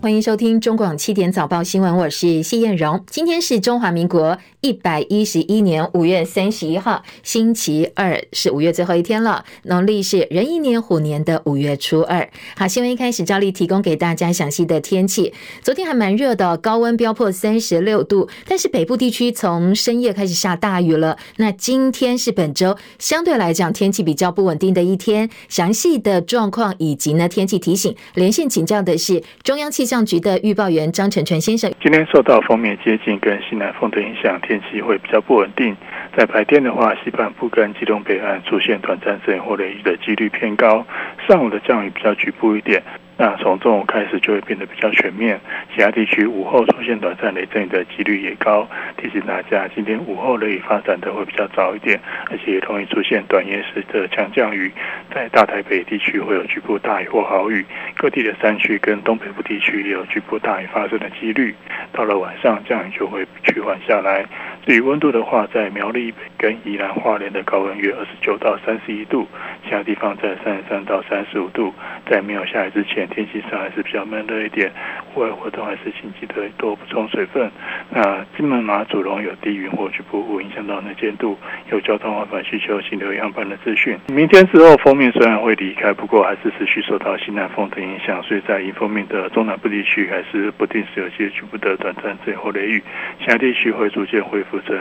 欢迎收听中广七点早报新闻，我是谢艳荣。今天是中华民国一百一十一年五月三十一号，星期二，是五月最后一天了。农历是壬寅年虎年的五月初二。好，新闻一开始，照例提供给大家详细的天气。昨天还蛮热的，高温飙破三十六度，但是北部地区从深夜开始下大雨了。那今天是本周相对来讲天气比较不稳定的一天。详细的状况以及呢天气提醒，连线请教的是中央气。象局的预报员张成传先生，今天受到锋面接近跟西南风的影响，天气会比较不稳定。在白天的话，西半部跟基隆北岸出现短暂阵雨或雷雨的几率偏高，上午的降雨比较局部一点。那从中午开始就会变得比较全面，其他地区午后出现短暂雷阵雨的几率也高。提醒大家，今天午后雷雨发展的会比较早一点，而且也容易出现短延时的强降雨。在大台北地区会有局部大雨或豪雨，各地的山区跟东北部地区也有局部大雨发生的几率。到了晚上，降雨就会趋缓下来。至于温度的话，在苗栗跟宜兰花莲的高温约二十九到三十一度，其他地方在三十三到三十五度。在没有下雨之前，天气上还是比较闷热一点，户外活动还是请记得多补充水分。那金门马祖龙有低云或局部雾影响到能见度，有交通往返需求，请留意航班的资讯。明天之后，锋面虽然会离开，不过还是持续受到西南风的影响，所以在迎风面的中南部地区还是不定时有些局部的短暂阵后雷雨，其他地区会逐渐恢复成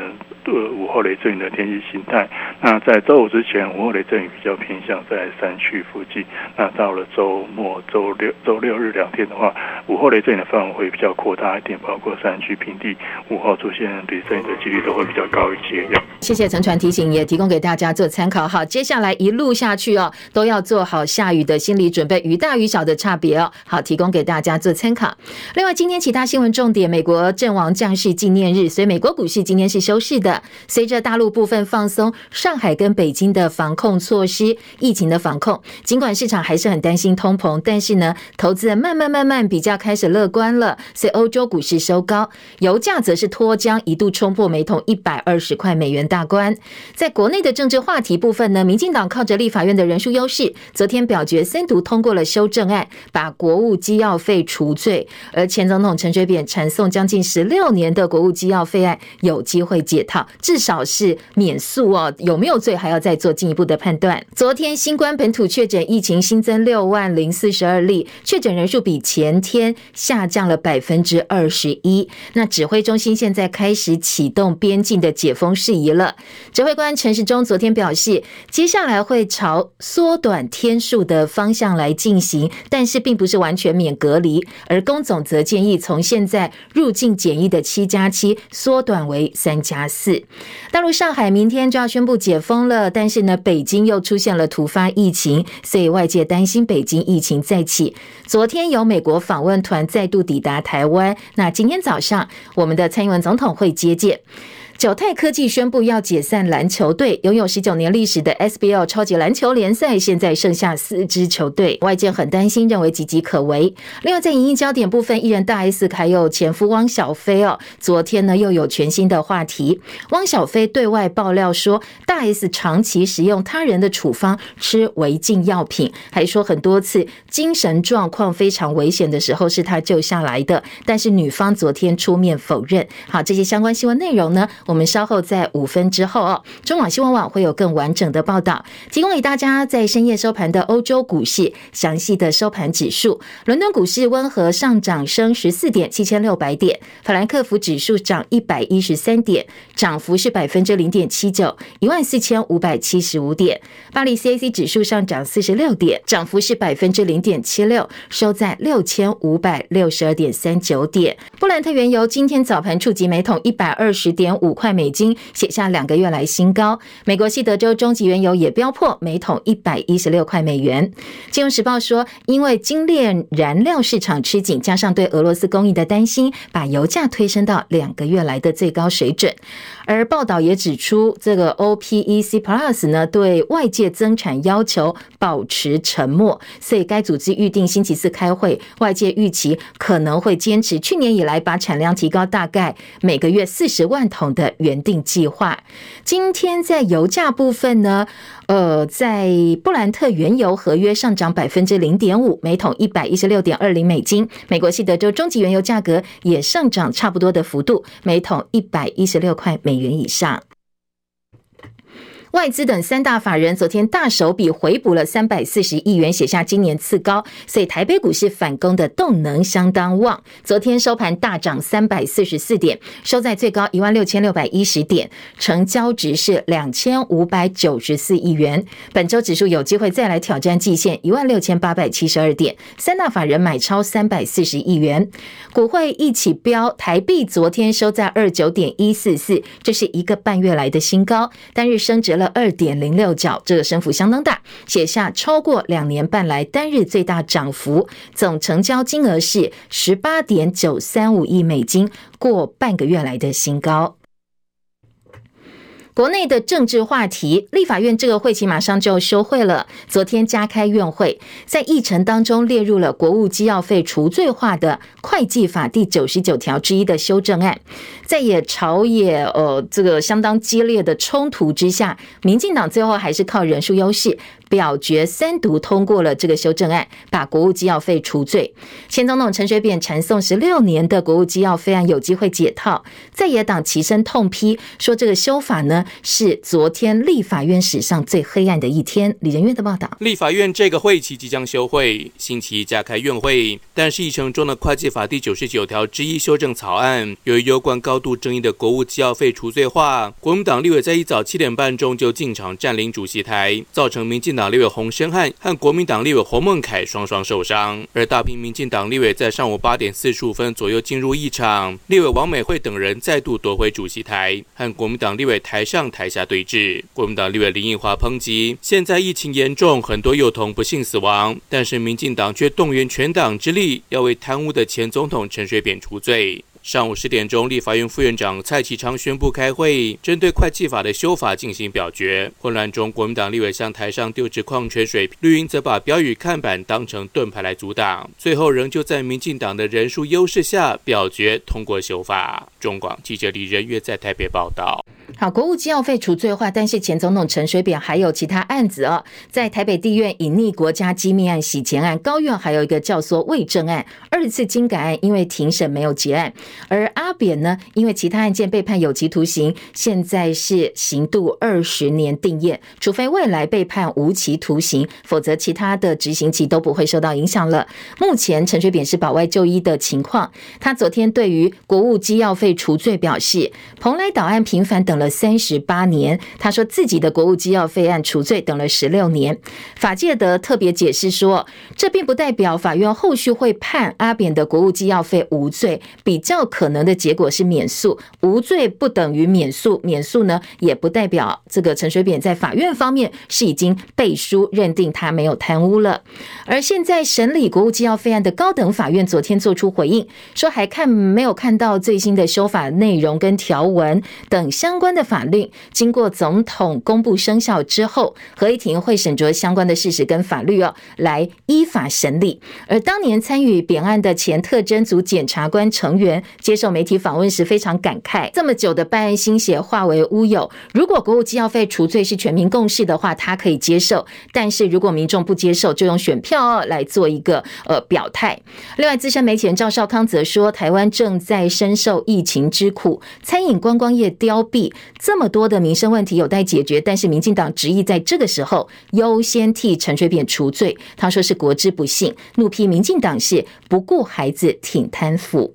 呃午后雷阵雨的天气形态。那在周五之前，午后雷阵雨比较偏向在山区附近。那到了周末、周六、周六日两天的话，午后雷阵雨的范围会比较扩大一点，包括山区、平地，午后出现雷阵雨的几率都会比较高一些。谢谢陈传提醒，也提供给大家做参考。好，接下来一路下去哦，都要做好下雨的心理准备，雨大雨小的差别哦。好，提供给大家做参考。另外，今天其他新闻重点：美国阵亡将士纪念日，所以美国股市今天是休市的。随着大陆部分放松，上海跟北京的防控措施，疫情的防控，尽管市场还是很担心通膨，但是呢，投资人慢慢慢慢比较开始乐观了。所以欧洲股市收高，油价则是脱缰，一度冲破每桶一百二十块美元大关。在国内的政治话题部分呢，民进党靠着立法院的人数优势，昨天表决三读通过了修正案，把国务机要费除罪。而前总统陈水扁缠讼将近十六年的国务机要费案有机会解套，至少是免诉哦。有没有罪还要再做进一步的判断。昨天新冠本土确诊疫情新增六万零四十二例，确诊人数比前天下降了百分之二十一。那指挥中心现在开始启动边境的解封事宜了。指挥官陈时中昨天表示，接下来会朝缩短天数的方向来进行，但是并不是完全免隔离。而公总则建议从现在入境检疫的七加七缩短为三加四。大陆上海明天就要宣布解封了，但是呢，北京又出现了突发疫情，所以外界担心北京疫情再起。昨天有美国访问团再度抵达台湾，那今天早上我们的蔡英文总统会接见。九泰科技宣布要解散篮球队，拥有十九年历史的 SBL 超级篮球联赛现在剩下四支球队，外界很担心，认为岌岌可危。另外，在影音焦点部分，艺人大 S 还有前夫汪小菲哦，昨天呢又有全新的话题。汪小菲对外爆料说，大 S 长期使用他人的处方吃违禁药品，还说很多次精神状况非常危险的时候是他救下来的，但是女方昨天出面否认。好，这些相关新闻内容呢？我们稍后在五分之后哦，中广新闻网会有更完整的报道，提供给大家在深夜收盘的欧洲股市详细的收盘指数。伦敦股市温和上涨，升十四点七千六百点；法兰克福指数涨一百一十三点，涨幅是百分之零点七九，一万四千五百七十五点。巴黎 CAC 指数上涨四十六点，涨幅是百分之零点七六，收在六千五百六十二点三九点。布兰特原油今天早盘触及每桶一百二十点五块美金，写下两个月来新高。美国西德州中级原油也飙破每桶一百一十六块美元。金融时报说，因为精炼燃料市场吃紧，加上对俄罗斯供应的担心，把油价推升到两个月来的最高水准。而报道也指出，这个 OPEC Plus 呢，对外界增产要求保持沉默，所以该组织预定星期四开会，外界预期可能会坚持去年以来把产量提高大概每个月四十万桶的原定计划。今天在油价部分呢，呃，在布兰特原油合约上涨百分之零点五，每桶一百一十六点二零美金。美国西德州中级原油价格也上涨差不多的幅度，每桶一百一十六块美元以上。外资等三大法人昨天大手笔回补了三百四十亿元，写下今年次高，所以台北股市反攻的动能相当旺。昨天收盘大涨三百四十四点，收在最高一万六千六百一十点，成交值是两千五百九十四亿元。本周指数有机会再来挑战季线一万六千八百七十二点。三大法人买超三百四十亿元，股汇一起飙，台币昨天收在二九点一四四，这是一个半月来的新高，单日升值了。二点零六角，这个升幅相当大，写下超过两年半来单日最大涨幅。总成交金额是十八点九三五亿美金，过半个月来的新高。国内的政治话题，立法院这个会期马上就休会了。昨天加开院会，在议程当中列入了国务机要费除罪化的会计法第九十九条之一的修正案。在野朝野呃这个相当激烈的冲突之下，民进党最后还是靠人数优势。表决三读通过了这个修正案，把国务机要费除罪。前总统陈水扁缠讼十六年的国务机要费案有机会解套，在野党齐声痛批，说这个修法呢是昨天立法院史上最黑暗的一天。李仁月的报道：立法院这个会期即将休会，星期一加开院会，但是议程中的会计法第九十九条之一修正草案，由于有关高度争议的国务机要费除罪化，国民党立委在一早七点半钟就进场占领主席台，造成民进党立委洪申翰和国民党立委洪孟楷双双受伤，而大批民进党立委在上午八点四十五分左右进入议场，立委王美惠等人再度夺回主席台，和国民党立委台上台下对峙。国民党立委林奕华抨击：现在疫情严重，很多幼童不幸死亡，但是民进党却动员全党之力，要为贪污的前总统陈水扁除罪。上午十点钟，立法院副院长蔡其昌宣布开会，针对会计法的修法进行表决。混乱中，国民党立委向台上丢掷矿泉水，绿营则把标语看板当成盾牌来阻挡。最后，仍旧在民进党的人数优势下表决通过修法。中广记者李仁月在台北报道。好，国务机要费除罪化，但是前总统陈水扁还有其他案子哦，在台北地院隐匿国家机密案、洗钱案，高院还有一个教唆伪证案，二次金改案因为庭审没有结案，而阿扁呢，因为其他案件被判有期徒刑，现在是刑度二十年定谳，除非未来被判无期徒刑，否则其他的执行期都不会受到影响了。目前陈水扁是保外就医的情况，他昨天对于国务机要费除罪表示，蓬莱岛案平反等。了三十八年，他说自己的国务机要费案除罪等了十六年。法界的特别解释说，这并不代表法院后续会判阿扁的国务机要费无罪，比较可能的结果是免诉。无罪不等于免诉，免诉呢也不代表这个陈水扁在法院方面是已经背书认定他没有贪污了。而现在审理国务机要费案的高等法院昨天做出回应，说还看没有看到最新的修法内容跟条文等相关。的法律经过总统公布生效之后，合议庭会审酌相关的事实跟法律哦，来依法审理。而当年参与扁案的前特侦组检察官成员接受媒体访问时，非常感慨：这么久的办案心血化为乌有。如果国务机要费除罪是全民共识的话，他可以接受；但是如果民众不接受，就用选票来做一个呃表态。另外，资深媒体人赵少康则说，台湾正在深受疫情之苦，餐饮观光业凋敝。这么多的民生问题有待解决，但是民进党执意在这个时候优先替陈水扁除罪，他说是国之不幸，怒批民进党是不顾孩子挺贪腐。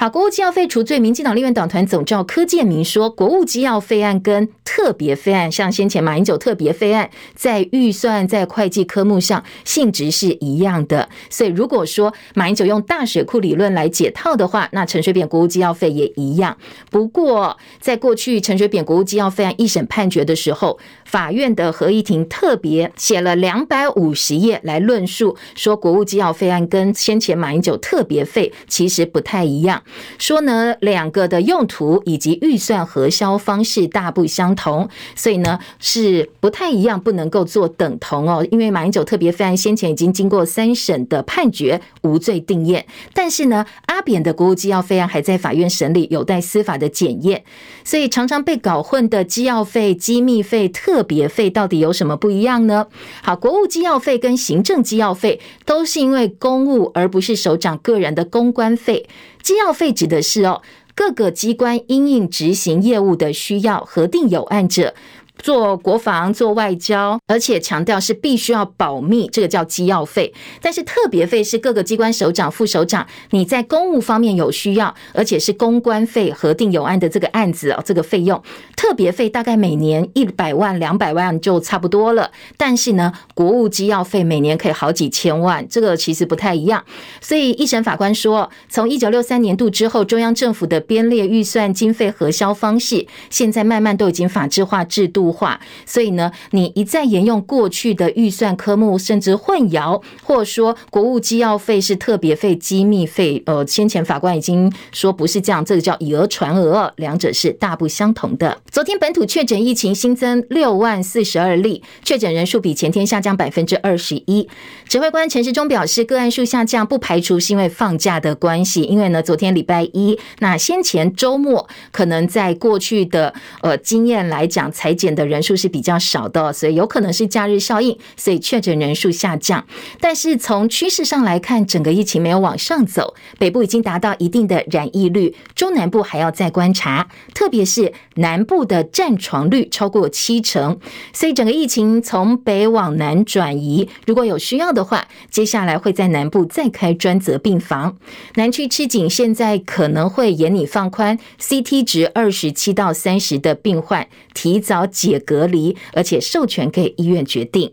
好，国务机要废除罪，民进党立院党团总召柯建铭说，国务机要费案跟特别费案，像先前马英九特别费案，在预算在会计科目上性质是一样的，所以如果说马英九用大水库理论来解套的话，那陈水扁国务机要费也一样。不过，在过去陈水扁国务机要费案一审判决的时候，法院的合议庭特别写了两百五十页来论述，说国务机要费案跟先前马英九特别费其实不太一样。说呢，两个的用途以及预算核销方式大不相同，所以呢是不太一样，不能够做等同哦。因为马英九特别费案先前已经经过三审的判决无罪定验，但是呢，阿扁的国务机要费案还在法院审理，有待司法的检验，所以常常被搞混的机要费、机密费、特别费到底有什么不一样呢？好，国务机要费跟行政机要费都是因为公务，而不是首长个人的公关费。机要费指的是哦，各个机关因应执行业务的需要，核定有案者。做国防、做外交，而且强调是必须要保密，这个叫机要费。但是特别费是各个机关首长、副首长，你在公务方面有需要，而且是公关费核定有案的这个案子哦，这个费用特别费大概每年一百万、两百万就差不多了。但是呢，国务机要费每年可以好几千万，这个其实不太一样。所以一审法官说，从一九六三年度之后，中央政府的编列预算经费核销方式，现在慢慢都已经法制化制度化，所以呢，你一再沿用过去的预算科目，甚至混淆，或者说国务机要费是特别费、机密费，呃，先前法官已经说不是这样，这个叫以讹传讹，两者是大不相同的。昨天本土确诊疫情新增六万四十二例，确诊人数比前天下降百分之二十一。指挥官陈时中表示，个案数下降不排除是因为放假的关系，因为呢，昨天礼拜一，那先前周末可能在过去的呃经验来讲，采的人数是比较少的，所以有可能是假日效应，所以确诊人数下降。但是从趋势上来看，整个疫情没有往上走，北部已经达到一定的染疫率，中南部还要再观察，特别是南部的占床率超过七成，所以整个疫情从北往南转移。如果有需要的话，接下来会在南部再开专责病房。南区吃紧，现在可能会严拟放宽 CT 值二十七到三十的病患提早解隔离，而且授权给医院决定。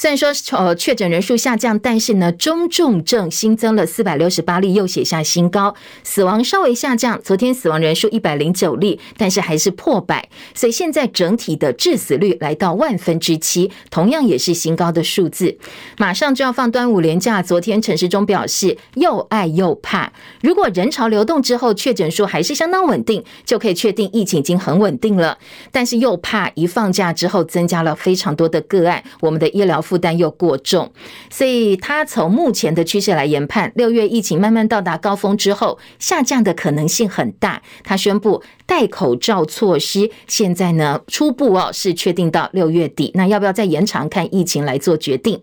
虽然说呃确诊人数下降，但是呢中重症新增了四百六十八例，又写下新高。死亡稍微下降，昨天死亡人数一百零九例，但是还是破百，所以现在整体的致死率来到万分之七，同样也是新高的数字。马上就要放端午连假，昨天陈时中表示又爱又怕，如果人潮流动之后确诊数还是相当稳定，就可以确定疫情已经很稳定了。但是又怕一放假之后增加了非常多的个案，我们的医疗。负担又过重，所以他从目前的趋势来研判，六月疫情慢慢到达高峰之后，下降的可能性很大。他宣布戴口罩措施，现在呢初步哦是确定到六月底，那要不要再延长，看疫情来做决定。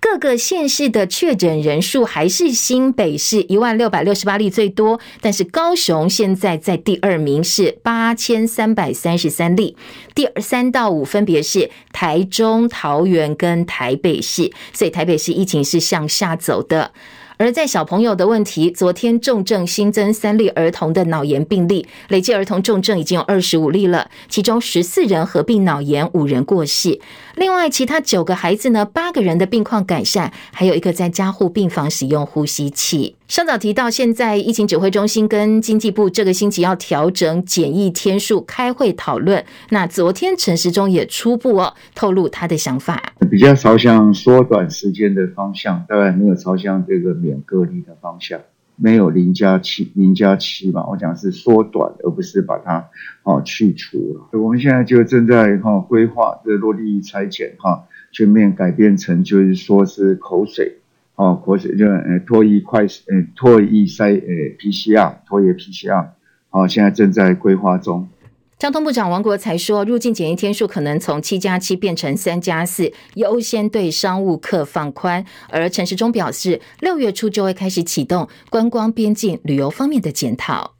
各个县市的确诊人数还是新北市一万六百六十八例最多，但是高雄现在在第二名是八千三百三十三例，第三到五分别是台中、桃园跟台北市，所以台北市疫情是向下走的。而在小朋友的问题，昨天重症新增三例儿童的脑炎病例，累计儿童重症已经有二十五例了，其中十四人合并脑炎，五人过世。另外，其他九个孩子呢，八个人的病况改善，还有一个在加护病房使用呼吸器。上早提到，现在疫情指挥中心跟经济部这个星期要调整检疫天数，开会讨论。那昨天陈时中也初步哦透露他的想法，比较朝向缩短时间的方向，当然没有朝向这个隔离的方向，没有零加七零加七嘛，我讲是缩短，而不是把它哦去除了。我们现在就正在哈规划这落地拆检哈，全面改变成就是说是口水。哦，口水就呃唾液快呃唾液筛呃 PCR 唾液 PCR，好，现在正在规划中。交通部长王国才说，入境检疫天数可能从七加七变成三加四，优先对商务客放宽。而陈时中表示，六月初就会开始启动观光边境旅游方面的检讨。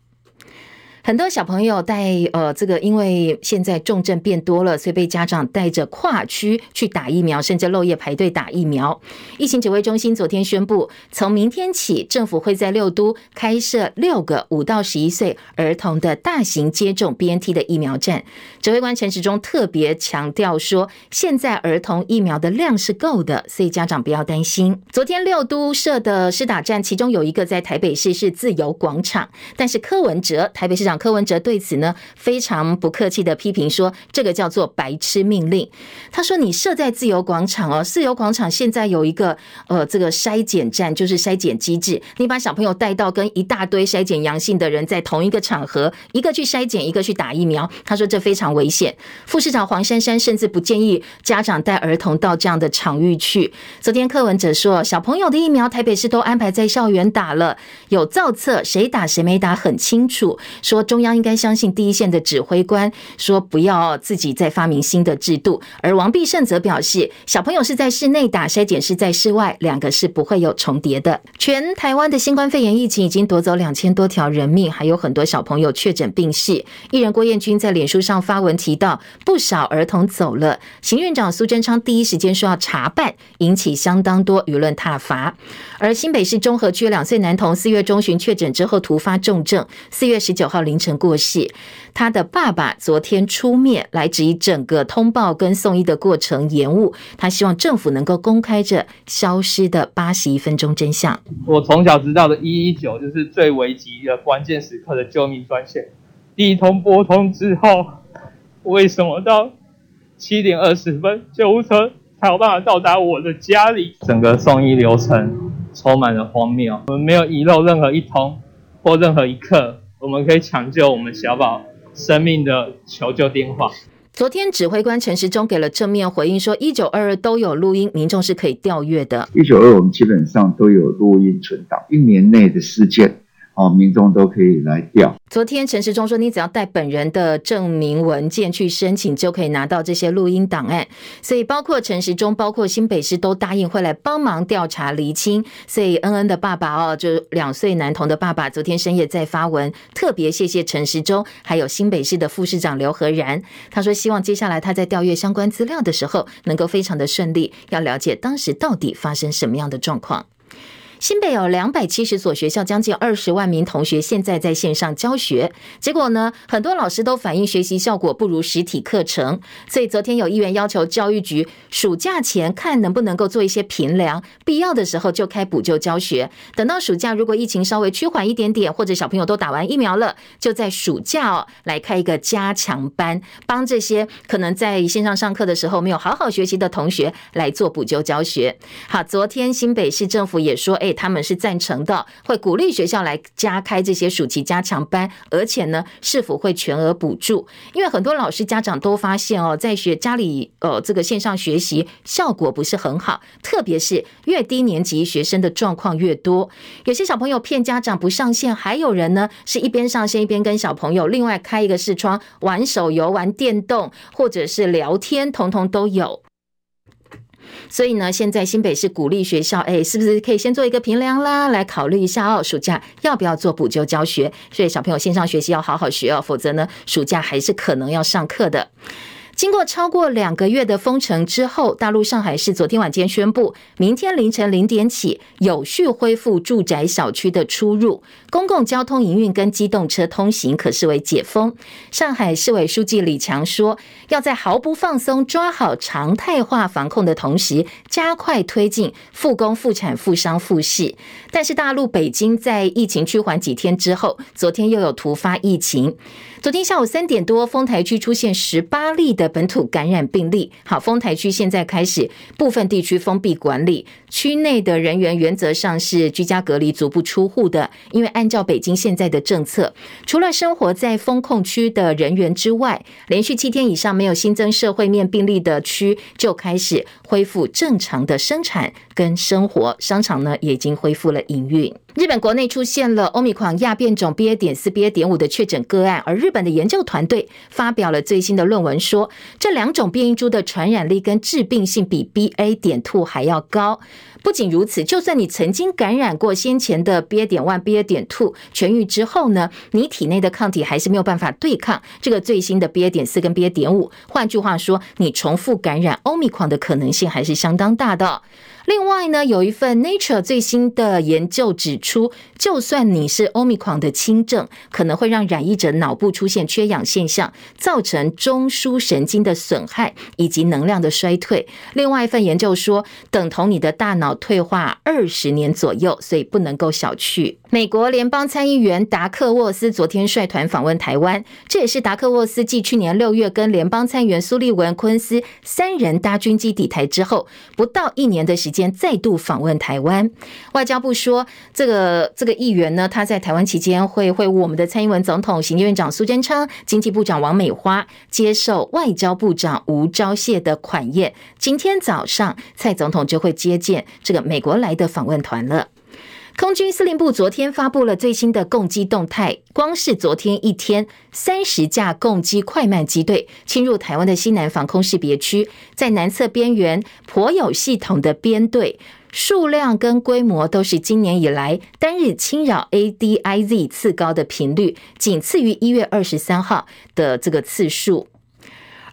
很多小朋友带呃，这个因为现在重症变多了，所以被家长带着跨区去打疫苗，甚至漏夜排队打疫苗。疫情指挥中心昨天宣布，从明天起，政府会在六都开设六个五到十一岁儿童的大型接种 BNT 的疫苗站。指挥官陈时中特别强调说，现在儿童疫苗的量是够的，所以家长不要担心。昨天六都设的施打站，其中有一个在台北市是自由广场，但是柯文哲台北市长。柯文哲对此呢非常不客气的批评说，这个叫做白痴命令。他说：“你设在自由广场哦，自由广场现在有一个呃这个筛检站，就是筛检机制，你把小朋友带到跟一大堆筛检阳性的人在同一个场合，一个去筛检，一个去打疫苗。”他说这非常危险。副市长黄珊珊甚至不建议家长带儿童到这样的场域去。昨天柯文哲说，小朋友的疫苗台北市都安排在校园打了，有造册，谁打谁没打很清楚。说中央应该相信第一线的指挥官，说不要自己再发明新的制度。而王必胜则表示，小朋友是在室内打筛检，是在室外，两个是不会有重叠的。全台湾的新冠肺炎疫情已经夺走两千多条人命，还有很多小朋友确诊病逝。艺人郭彦均在脸书上发文提到，不少儿童走了。行院长苏贞昌第一时间说要查办，引起相当多舆论挞伐。而新北市中和区两岁男童四月中旬确诊之后突发重症，四月十九号凌晨过世。他的爸爸昨天出面来质疑整个通报跟送医的过程延误，他希望政府能够公开这消失的八十一分钟真相。我从小知道的一一九就是最危急的关键时刻的救命专线，第一通拨通之后，为什么到七点二十分救护车才有办法到达我的家里？整个送医流程充满了荒谬，我们没有遗漏任何一通或任何一刻，我们可以抢救我们小宝生命的求救电话。昨天指挥官陈时中给了正面回应，说一九二二都有录音，民众是可以调阅的。一九二我们基本上都有录音存档，一年内的事件。哦，民众都可以来调。昨天陈时中说，你只要带本人的证明文件去申请，就可以拿到这些录音档案。所以，包括陈时中，包括新北市都答应会来帮忙调查厘清。所以，恩恩的爸爸哦，就两岁男童的爸爸，昨天深夜在发文，特别谢谢陈时中，还有新北市的副市长刘和然。他说，希望接下来他在调阅相关资料的时候，能够非常的顺利，要了解当时到底发生什么样的状况。新北有两百七十所学校，将近二十万名同学现在在线上教学。结果呢，很多老师都反映学习效果不如实体课程。所以昨天有议员要求教育局暑假前看能不能够做一些评量，必要的时候就开补救教学。等到暑假，如果疫情稍微趋缓一点点，或者小朋友都打完疫苗了，就在暑假哦来开一个加强班，帮这些可能在线上上课的时候没有好好学习的同学来做补救教学。好，昨天新北市政府也说，哎。他们是赞成的，会鼓励学校来加开这些暑期加强班，而且呢，是否会全额补助？因为很多老师家长都发现哦，在学家里呃这个线上学习效果不是很好，特别是越低年级学生的状况越多。有些小朋友骗家长不上线，还有人呢是一边上线一边跟小朋友另外开一个视窗玩手游、玩电动或者是聊天，通通都有。所以呢，现在新北市鼓励学校，哎，是不是可以先做一个评量啦，来考虑一下哦，暑假要不要做补救教学？所以小朋友线上学习要好好学哦，否则呢，暑假还是可能要上课的。经过超过两个月的封城之后，大陆上海市昨天晚间宣布，明天凌晨零点起有序恢复住宅小区的出入，公共交通营运跟机动车通行可视为解封。上海市委书记李强说，要在毫不放松、抓好常态化防控的同时，加快推进复工复产复商复市。但是大陆北京在疫情趋缓几天之后，昨天又有突发疫情。昨天下午三点多，丰台区出现十八例的本土感染病例。好，丰台区现在开始部分地区封闭管理，区内的人员原则上是居家隔离、足不出户的。因为按照北京现在的政策，除了生活在封控区的人员之外，连续七天以上没有新增社会面病例的区，就开始恢复正常的生产跟生活。商场呢，也已经恢复了营运。日本国内出现了欧米狂亚变种 BA. 点四 BA. 点五的确诊个案，而日本的研究团队发表了最新的论文说，说这两种变异株的传染力跟致病性比 BA. 点 two 还要高。不仅如此，就算你曾经感染过先前的 BA. 点 one、BA. 点 two，痊愈之后呢，你体内的抗体还是没有办法对抗这个最新的 BA. 点四跟 BA. 点五。换句话说，你重复感染欧米矿的可能性还是相当大的。另外呢，有一份 Nature 最新的研究指出，就算你是 Omicron 的轻症，可能会让染疫者脑部出现缺氧现象，造成中枢神经的损害以及能量的衰退。另外一份研究说，等同你的大脑退化二十年左右，所以不能够小觑。美国联邦参议员达克沃斯昨天率团访问台湾，这也是达克沃斯继去年六月跟联邦参议员苏利文、昆斯三人搭军机抵台之后，不到一年的时间再度访问台湾。外交部说，这个这个议员呢，他在台湾期间会会晤我们的蔡英文总统、行政院长苏贞昌、经济部长王美花，接受外交部长吴钊燮的款宴。今天早上，蔡总统就会接见这个美国来的访问团了。空军司令部昨天发布了最新的共机动态，光是昨天一天，三十架共机快慢机队侵入台湾的西南防空识别区，在南侧边缘颇有系统的编队，数量跟规模都是今年以来单日侵扰 ADIZ 次高的频率，仅次于一月二十三号的这个次数。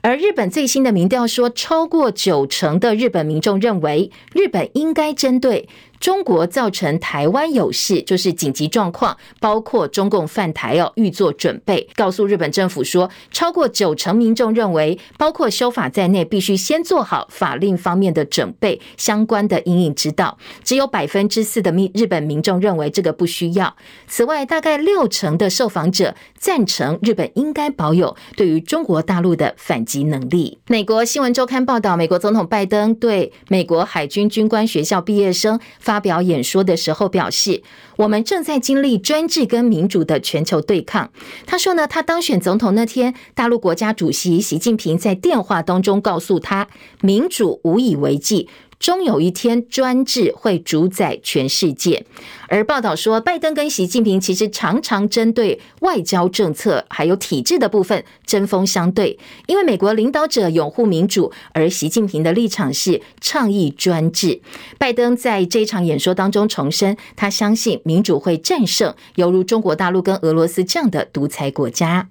而日本最新的民调说，超过九成的日本民众认为，日本应该针对。中国造成台湾有事，就是紧急状况，包括中共犯台哦，预做准备。告诉日本政府说，超过九成民众认为，包括修法在内，必须先做好法令方面的准备，相关的阴影之道。只有百分之四的民日本民众认为这个不需要。此外，大概六成的受访者赞成日本应该保有对于中国大陆的反击能力。美国新闻周刊报道，美国总统拜登对美国海军军官学校毕业生发。表演说的时候表示，我们正在经历专制跟民主的全球对抗。他说呢，他当选总统那天，大陆国家主席习近平在电话当中告诉他，民主无以为继。终有一天，专制会主宰全世界。而报道说，拜登跟习近平其实常常针对外交政策还有体制的部分针锋相对，因为美国领导者拥护民主，而习近平的立场是倡议专制。拜登在这场演说当中重申，他相信民主会战胜，犹如中国大陆跟俄罗斯这样的独裁国家。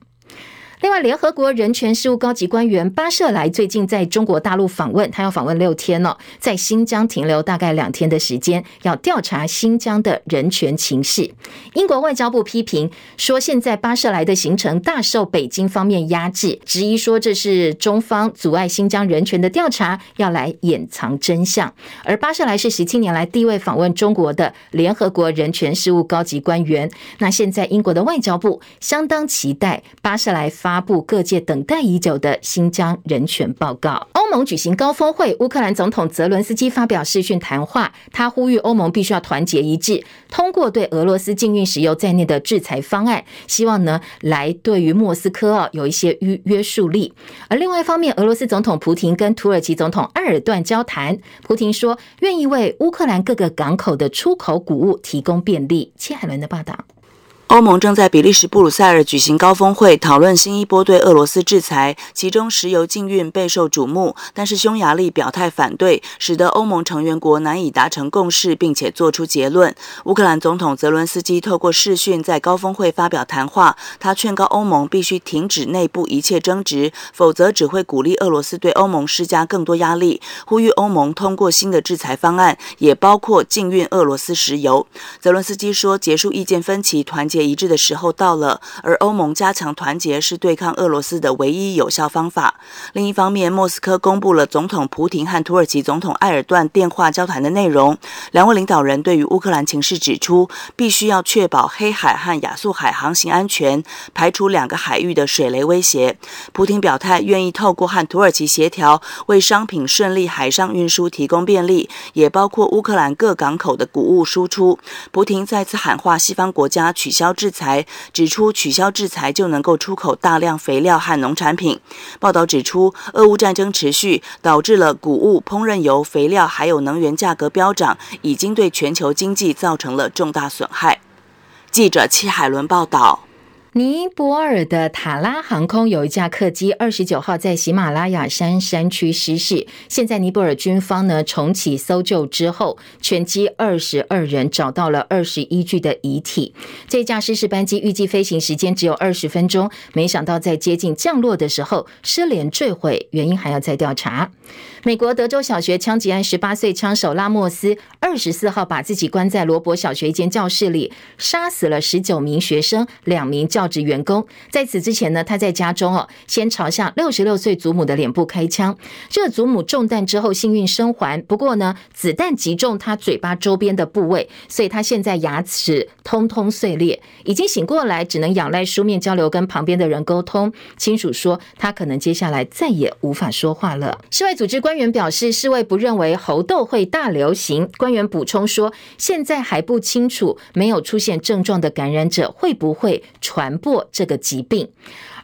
另外，联合国人权事务高级官员巴舍莱最近在中国大陆访问，他要访问六天了，在新疆停留大概两天的时间，要调查新疆的人权情势。英国外交部批评说，现在巴舍莱的行程大受北京方面压制，质疑说这是中方阻碍新疆人权的调查，要来掩藏真相。而巴舍莱是十七年来第一位访问中国的联合国人权事务高级官员。那现在英国的外交部相当期待巴舍莱发。布各界等待已久的新疆人权报告。欧盟举行高峰会，乌克兰总统泽伦斯基发表视讯谈话，他呼吁欧盟必须要团结一致，通过对俄罗斯禁运石油在内的制裁方案，希望呢来对于莫斯科啊有一些约约束力。而另外一方面，俄罗斯总统普亭跟土耳其总统埃尔段交谈，普亭说愿意为乌克兰各个港口的出口谷物提供便利。切海伦的报道。欧盟正在比利时布鲁塞尔举行高峰会，讨论新一波对俄罗斯制裁，其中石油禁运备受瞩目。但是匈牙利表态反对，使得欧盟成员国难以达成共识，并且做出结论。乌克兰总统泽伦斯基透过视讯在高峰会发表谈话，他劝告欧盟必须停止内部一切争执，否则只会鼓励俄罗斯对欧盟施加更多压力。呼吁欧盟通过新的制裁方案，也包括禁运俄罗斯石油。泽伦斯基说：“结束意见分歧，团结。”一致的时候到了，而欧盟加强团结是对抗俄罗斯的唯一有效方法。另一方面，莫斯科公布了总统普廷和土耳其总统埃尔段电话交谈的内容。两位领导人对于乌克兰情势指出，必须要确保黑海和亚速海航行安全，排除两个海域的水雷威胁。普廷表态愿意透过和土耳其协调，为商品顺利海上运输提供便利，也包括乌克兰各港口的谷物输出。普廷再次喊话西方国家取消。要制裁指出，取消制裁就能够出口大量肥料和农产品。报道指出，俄乌战争持续，导致了谷物、烹饪油、肥料还有能源价格飙涨，已经对全球经济造成了重大损害。记者戚海伦报道。尼泊尔的塔拉航空有一架客机，二十九号在喜马拉雅山山区失事。现在尼泊尔军方呢重启搜救之后，全机二十二人找到了二十一具的遗体。这架失事班机预计飞行时间只有二十分钟，没想到在接近降落的时候失联坠毁，原因还要再调查。美国德州小学枪击案，十八岁枪手拉莫斯二十四号把自己关在罗伯小学一间教室里，杀死了十九名学生，两名教教职员工。在此之前呢，他在家中哦，先朝向六十六岁祖母的脸部开枪。这祖母中弹之后幸运生还，不过呢，子弹击中他嘴巴周边的部位，所以他现在牙齿通通碎裂，已经醒过来，只能仰赖书面交流跟旁边的人沟通。亲属说，他可能接下来再也无法说话了。世卫组织官员表示，世卫不认为猴痘会大流行。官员补充说，现在还不清楚没有出现症状的感染者会不会传传播这个疾病。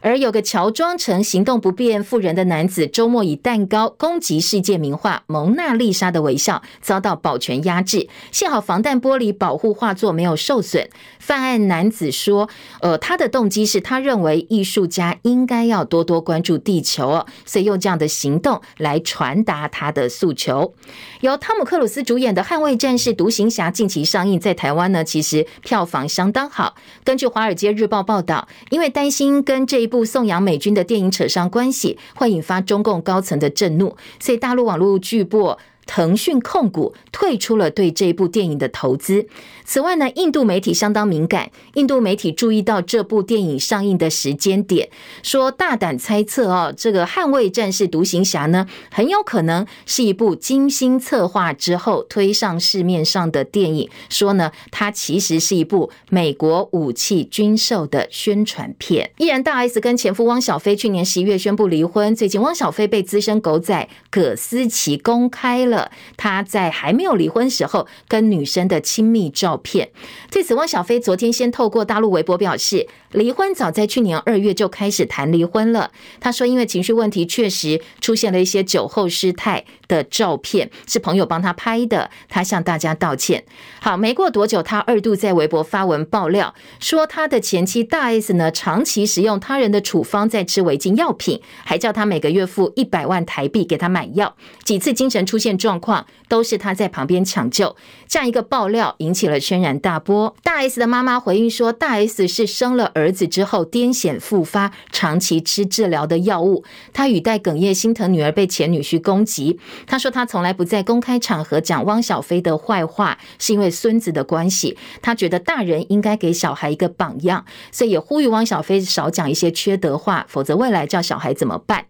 而有个乔装成行动不便妇人的男子，周末以蛋糕攻击世界名画《蒙娜丽莎》的微笑，遭到保全压制。幸好防弹玻璃保护画作没有受损。犯案男子说：“呃，他的动机是他认为艺术家应该要多多关注地球哦，所以用这样的行动来传达他的诉求。”由汤姆克鲁斯主演的《捍卫战士：独行侠》近期上映，在台湾呢，其实票房相当好。根据《华尔街日报》报道，因为担心跟这一部颂扬美军的电影扯上关系，会引发中共高层的震怒，所以大陆网络巨擘。腾讯控股退出了对这部电影的投资。此外呢，印度媒体相当敏感，印度媒体注意到这部电影上映的时间点，说大胆猜测哦，这个《捍卫战士独行侠》呢，很有可能是一部精心策划之后推上市面上的电影。说呢，它其实是一部美国武器军售的宣传片。依然大 S 跟前夫汪小菲去年十一月宣布离婚，最近汪小菲被资深狗仔葛思琪公开了。他在还没有离婚时候跟女生的亲密照片。对此，汪小菲昨天先透过大陆微博表示，离婚早在去年二月就开始谈离婚了。他说，因为情绪问题，确实出现了一些酒后失态的照片，是朋友帮他拍的。他向大家道歉。好，没过多久，他二度在微博发文爆料，说他的前妻大 S 呢，长期使用他人的处方在吃违禁药品，还叫他每个月付一百万台币给他买药，几次精神出现状况都是他在旁边抢救。这样一个爆料引起了轩然大波。大 S 的妈妈回应说，大 S 是生了儿子之后癫痫复发，长期吃治疗的药物。他语带哽咽，心疼女儿被前女婿攻击。他说他从来不在公开场合讲汪小菲的坏话，是因为孙子的关系。他觉得大人应该给小孩一个榜样，所以也呼吁汪小菲少讲一些缺德话，否则未来叫小孩怎么办？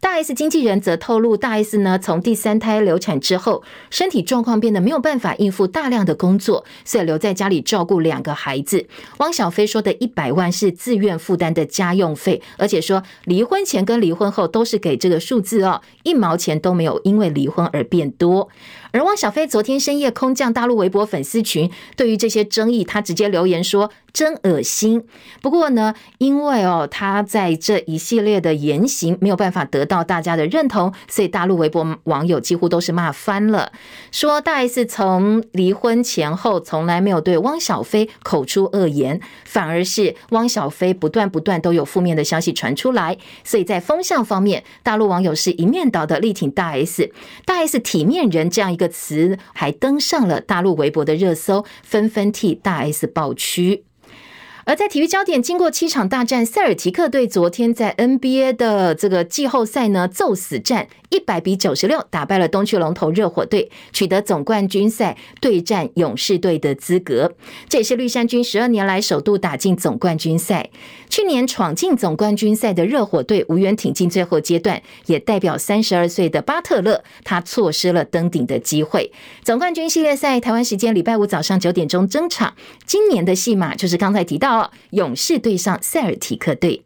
大 S 经纪人则透露，大 S 呢，从第三胎流产之后，身体状况变得没有办法应付大量的工作，所以留在家里照顾两个孩子。汪小菲说的一百万是自愿负担的家用费，而且说离婚前跟离婚后都是给这个数字哦，一毛钱都没有因为离婚而变多。而汪小菲昨天深夜空降大陆微博粉丝群，对于这些争议，他直接留言说。真恶心。不过呢，因为哦，他在这一系列的言行没有办法得到大家的认同，所以大陆微博网友几乎都是骂翻了，说大 S 从离婚前后从来没有对汪小菲口出恶言，反而是汪小菲不断不断都有负面的消息传出来，所以在风向方面，大陆网友是一面倒的力挺大 S，大 S 体面人这样一个词还登上了大陆微博的热搜，纷纷替大 S 抱屈。而在体育焦点，经过七场大战，塞尔提克队昨天在 NBA 的这个季后赛呢，揍死战一百比九十六打败了东区龙头热火队，取得总冠军赛对战勇士队的资格。这也是绿衫军十二年来首度打进总冠军赛。去年闯进总冠军赛的热火队无缘挺进最后阶段，也代表三十二岁的巴特勒，他错失了登顶的机会。总冠军系列赛台湾时间礼拜五早上九点钟登场，今年的戏码就是刚才提到。勇士对上塞尔提克队。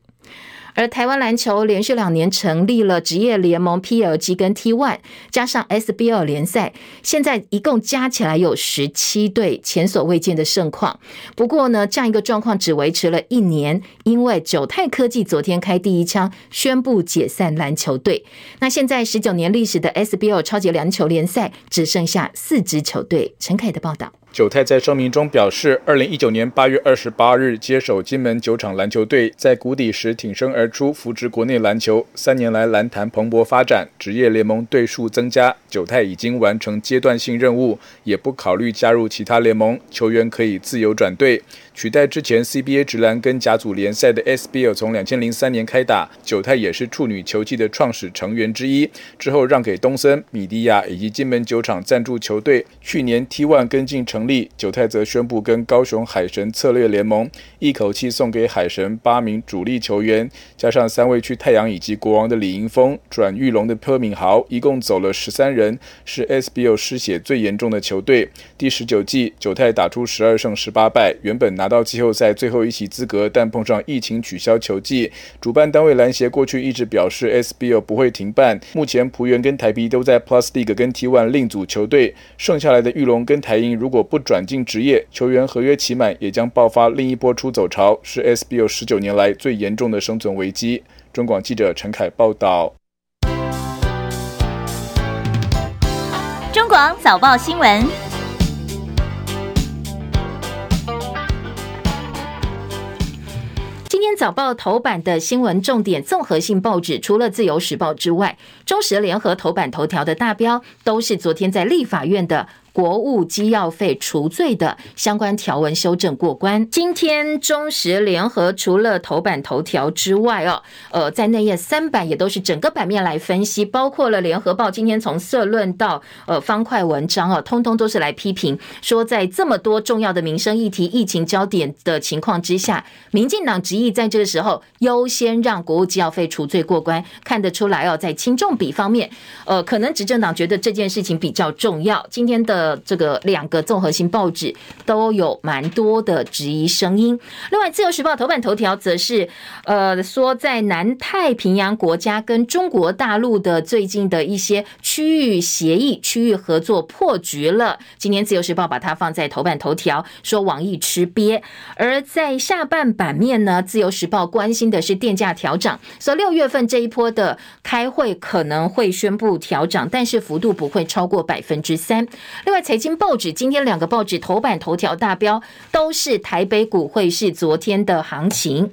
而台湾篮球连续两年成立了职业联盟 PLG 跟 T1，加上 SBL 联赛，现在一共加起来有十七队，前所未见的盛况。不过呢，这样一个状况只维持了一年，因为九泰科技昨天开第一枪，宣布解散篮球队。那现在十九年历史的 SBL 超级篮球联赛只剩下四支球队。陈凯的报道。九泰在声明中表示，二零一九年八月二十八日接手金门酒厂篮球队，在谷底时挺身而出，扶植国内篮球。三年来，篮坛蓬勃发展，职业联盟队数增加，九泰已经完成阶段性任务，也不考虑加入其他联盟，球员可以自由转队。取代之前 CBA 直篮跟甲组联赛的 SBL，从两千零三年开打，九泰也是处女球季的创始成员之一。之后让给东森、米迪亚以及金门酒厂赞助球队。去年 T1 跟进成立，九泰则宣布跟高雄海神策略联盟，一口气送给海神八名主力球员，加上三位去太阳以及国王的李盈峰转玉龙的柯敏豪，一共走了十三人，是 SBL 失血最严重的球队。第十九季，九泰打出十二胜十八败，原本拿到季后赛最后一席资格，但碰上疫情取消球季。主办单位篮协过去一直表示 SBL 不会停办，目前璞园跟台啤都在 Plus League 跟 T1 另组球队，剩下来的玉龙跟台银如果不转进职业，球员合约期满也将爆发另一波出走潮，是 SBL 十九年来最严重的生存危机。中广记者陈凯报道。中广早报新闻。早报头版的新闻重点，综合性报纸除了自由时报之外，中时联合头版头条的大标都是昨天在立法院的。国务机要费除罪的相关条文修正过关。今天中时联合除了头版头条之外，哦，呃，在内页三版也都是整个版面来分析，包括了联合报今天从社论到呃方块文章啊，通通都是来批评说，在这么多重要的民生议题、疫情焦点的情况之下，民进党执意在这个时候优先让国务机要费除罪过关，看得出来哦，在轻重比方面，呃，可能执政党觉得这件事情比较重要。今天的。呃，这个两个综合性报纸都有蛮多的质疑声音。另外，《自由时报》头版头条则是，呃，说在南太平洋国家跟中国大陆的最近的一些区域协议、区域合作破局了。今天《自由时报》把它放在头版头条，说网易吃瘪。而在下半版面呢，《自由时报》关心的是电价调涨，说六月份这一波的开会可能会宣布调涨，但是幅度不会超过百分之三。另外，财经报纸今天两个报纸头版头条大标都是台北股汇市昨天的行情。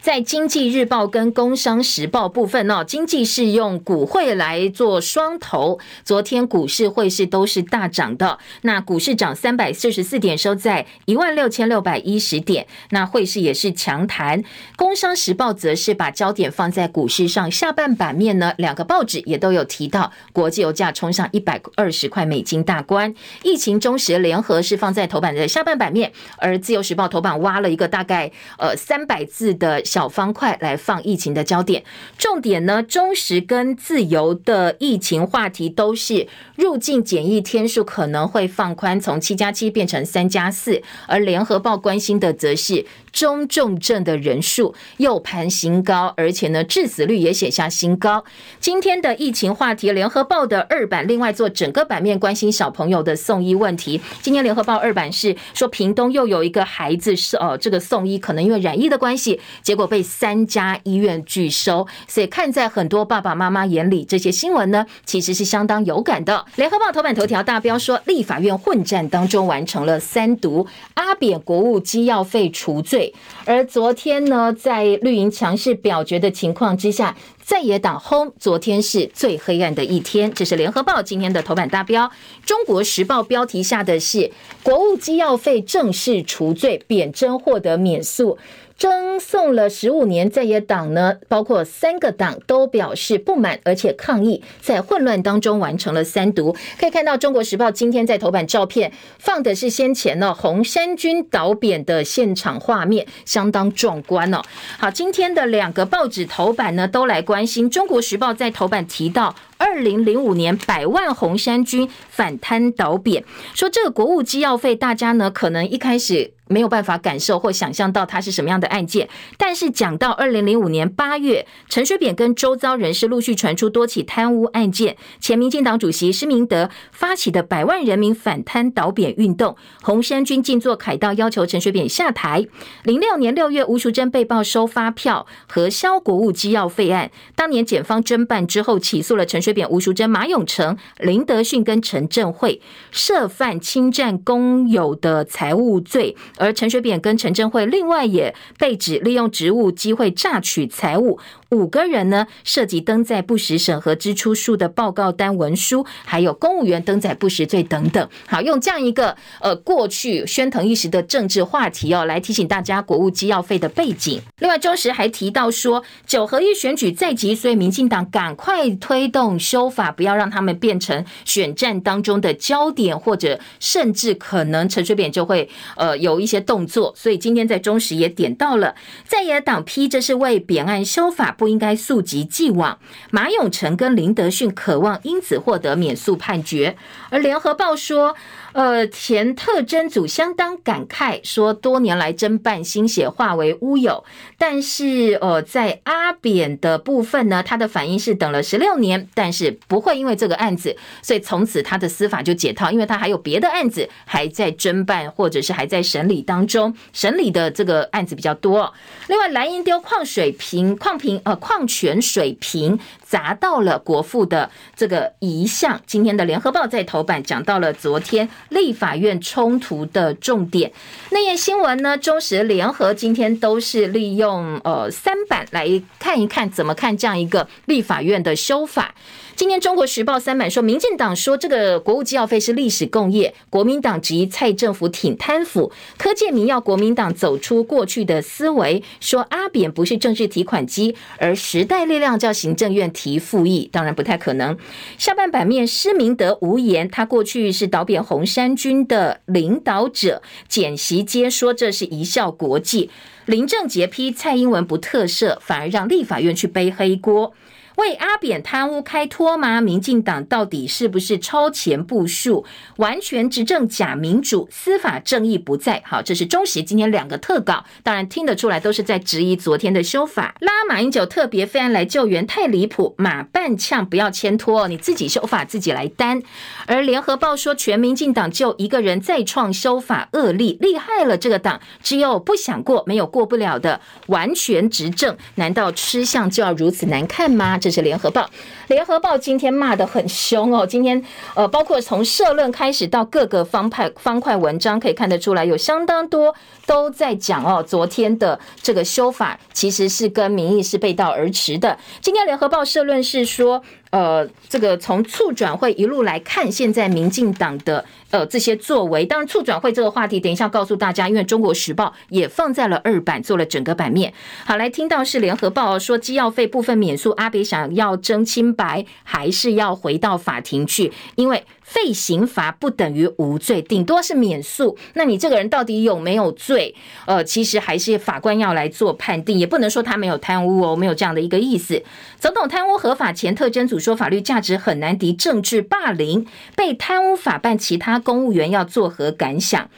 在经济日报跟工商时报部分呢，经济是用股汇来做双头，昨天股市汇市都是大涨的。那股市涨三百四十四点，收在一万六千六百一十点。那汇市也是强弹。工商时报则是把焦点放在股市上，下半版面呢，两个报纸也都有提到，国际油价冲上一百二十块美金大关。疫情中时联合是放在头版的下半版面，而自由时报头版挖了一个大概呃三百字的。小方块来放疫情的焦点，重点呢，中时跟自由的疫情话题都是入境检疫天数可能会放宽，从七加七变成三加四，而联合报关心的则是。中重症的人数又盘新高，而且呢，致死率也写下新高。今天的疫情话题，联合报的二版另外做整个版面关心小朋友的送医问题。今天联合报二版是说，屏东又有一个孩子是哦，这个送医可能因为染疫的关系，结果被三家医院拒收。所以看在很多爸爸妈妈眼里，这些新闻呢其实是相当有感的。联合报头版头条大标说，立法院混战当中完成了三读，阿扁国务机要费除罪。而昨天呢，在绿营强势表决的情况之下，在野党轰，昨天是最黑暗的一天。这是联合报今天的头版大标。中国时报标题下的是国务机要费正式除罪，贬征获得免诉。争送了十五年，在野党呢，包括三个党都表示不满，而且抗议，在混乱当中完成了三读。可以看到，《中国时报》今天在头版照片放的是先前呢红衫军倒扁的现场画面，相当壮观哦。好，今天的两个报纸头版呢，都来关心，《中国时报》在头版提到。二零零五年百万红衫军反贪倒扁，说这个国务机要费，大家呢可能一开始没有办法感受或想象到它是什么样的案件，但是讲到二零零五年八月，陈水扁跟周遭人士陆续传出多起贪污案件，前民进党主席施明德发起的百万人民反贪倒扁运动，红衫军静坐凯道要求陈水扁下台。零六年六月，吴淑珍被曝收发票核销国务机要费案，当年检方侦办之后起诉了陈水。扁吴淑珍、马永成、林德训跟陈振慧涉犯侵占公有的财物罪，而陈水扁跟陈振慧另外也被指利用职务机会榨取财物，五个人呢涉及登载不实审核支出数的报告单文书，还有公务员登载不实罪等等。好，用这样一个呃过去喧腾一时的政治话题哦，来提醒大家国务机要费的背景。另外，中时还提到说，九合一选举在即，所以民进党赶快推动修法，不要让他们变成选战当中的焦点，或者甚至可能陈水扁就会呃有一些动作。所以今天在中时也点到了，在野党批这是为扁案修法，不应该溯及既往。马永成跟林德训渴望因此获得免诉判决，而联合报说。呃，前特侦组相当感慨，说多年来侦办心血化为乌有。但是，呃，在阿扁的部分呢，他的反应是等了十六年，但是不会因为这个案子，所以从此他的司法就解套，因为他还有别的案子还在侦办，或者是还在审理当中，审理的这个案子比较多。另外，蓝银丢矿水瓶、矿瓶呃矿泉水瓶砸到了国父的这个遗像。今天的联合报在头版讲到了昨天。立法院冲突的重点，那页新闻呢？中时联合今天都是利用呃三版来看一看，怎么看这样一个立法院的修法。今天中国时报三版说，民进党说这个国务机要费是历史共业，国民党质疑蔡政府挺贪腐，柯建铭要国民党走出过去的思维，说阿扁不是政治提款机，而时代力量叫行政院提复议，当然不太可能。下半版面施明德无言，他过去是倒扁红衫军的领导者，简习接说这是一笑国际。林正杰批蔡英文不特赦，反而让立法院去背黑锅。为阿扁贪污开脱吗？民进党到底是不是超前部署？完全执政假民主，司法正义不在。好，这是中时今天两个特稿，当然听得出来都是在质疑昨天的修法。拉马英九特别费案来救援太离谱，马半呛不要牵拖，你自己修法自己来担。而联合报说，全民进党就一个人再创修法恶例，厉害了这个党，只有不想过，没有过不了的完全执政。难道吃相就要如此难看吗？这是联合报，联合报今天骂得很凶哦。今天呃，包括从社论开始到各个方派方块文章，可以看得出来，有相当多都在讲哦。昨天的这个修法其实是跟民意是背道而驰的。今天联合报社论是说。呃，这个从促转会一路来看，现在民进党的呃这些作为，当然促转会这个话题，等一下告诉大家，因为中国时报也放在了二版，做了整个版面。好，来听到是联合报说，机要费部分免诉，阿扁想要争清，白还是要回到法庭去，因为。废刑罚不等于无罪，顶多是免诉。那你这个人到底有没有罪？呃，其实还是法官要来做判定，也不能说他没有贪污哦，没有这样的一个意思。总统贪污合法前，特侦组说法律价值很难敌政治霸凌，被贪污法办其他公务员要作何感想？